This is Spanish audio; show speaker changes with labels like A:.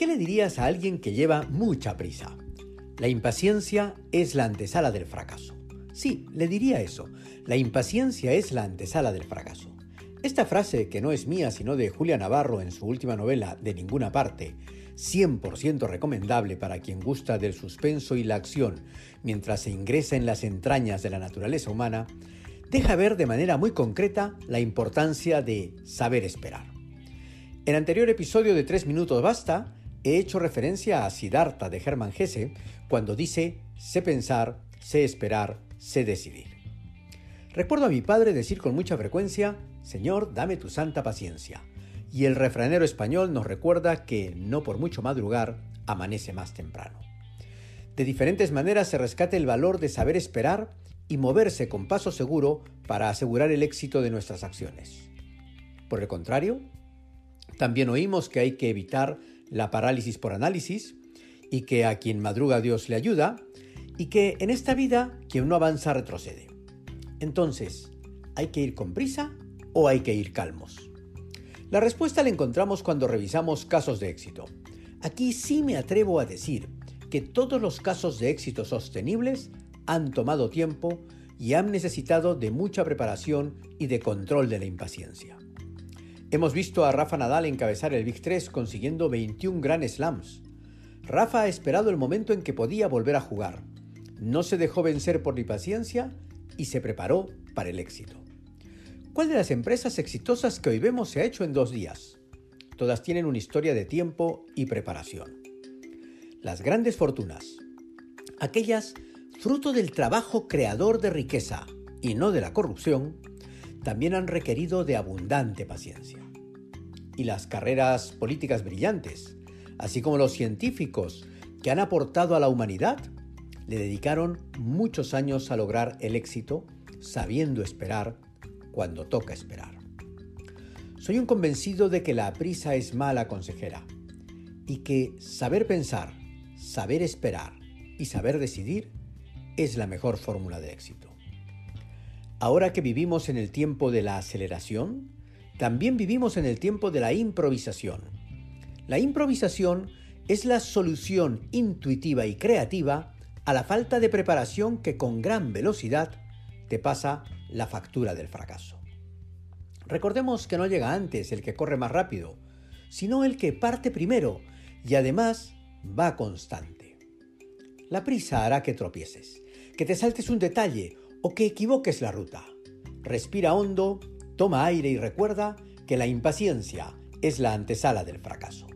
A: qué le dirías a alguien que lleva mucha prisa? La impaciencia es la antesala del fracaso. Sí, le diría eso. La impaciencia es la antesala del fracaso. Esta frase, que no es mía sino de Julia Navarro en su última novela De ninguna parte, 100% recomendable para quien gusta del suspenso y la acción mientras se ingresa en las entrañas de la naturaleza humana, deja ver de manera muy concreta la importancia de saber esperar. En anterior episodio de 3 minutos basta, he hecho referencia a Siddhartha de Hermann Hesse cuando dice, sé pensar, sé esperar, sé decidir. Recuerdo a mi padre decir con mucha frecuencia, Señor, dame tu santa paciencia. Y el refranero español nos recuerda que no por mucho madrugar amanece más temprano. De diferentes maneras se rescata el valor de saber esperar y moverse con paso seguro para asegurar el éxito de nuestras acciones. Por el contrario, también oímos que hay que evitar la parálisis por análisis y que a quien madruga Dios le ayuda y que en esta vida quien no avanza retrocede. Entonces, ¿hay que ir con prisa o hay que ir calmos? La respuesta la encontramos cuando revisamos casos de éxito. Aquí sí me atrevo a decir que todos los casos de éxito sostenibles han tomado tiempo y han necesitado de mucha preparación y de control de la impaciencia. Hemos visto a Rafa Nadal encabezar el Big 3 consiguiendo 21 Grand Slams. Rafa ha esperado el momento en que podía volver a jugar. No se dejó vencer por la impaciencia y se preparó para el éxito. ¿Cuál de las empresas exitosas que hoy vemos se ha hecho en dos días? Todas tienen una historia de tiempo y preparación. Las grandes fortunas, aquellas fruto del trabajo creador de riqueza y no de la corrupción, también han requerido de abundante paciencia. Y las carreras políticas brillantes, así como los científicos que han aportado a la humanidad, le dedicaron muchos años a lograr el éxito sabiendo esperar cuando toca esperar. Soy un convencido de que la prisa es mala consejera y que saber pensar, saber esperar y saber decidir es la mejor fórmula de éxito. Ahora que vivimos en el tiempo de la aceleración, también vivimos en el tiempo de la improvisación. La improvisación es la solución intuitiva y creativa a la falta de preparación que con gran velocidad te pasa la factura del fracaso. Recordemos que no llega antes el que corre más rápido, sino el que parte primero y además va constante. La prisa hará que tropieces, que te saltes un detalle o que equivoques la ruta. Respira hondo, toma aire y recuerda que la impaciencia es la antesala del fracaso.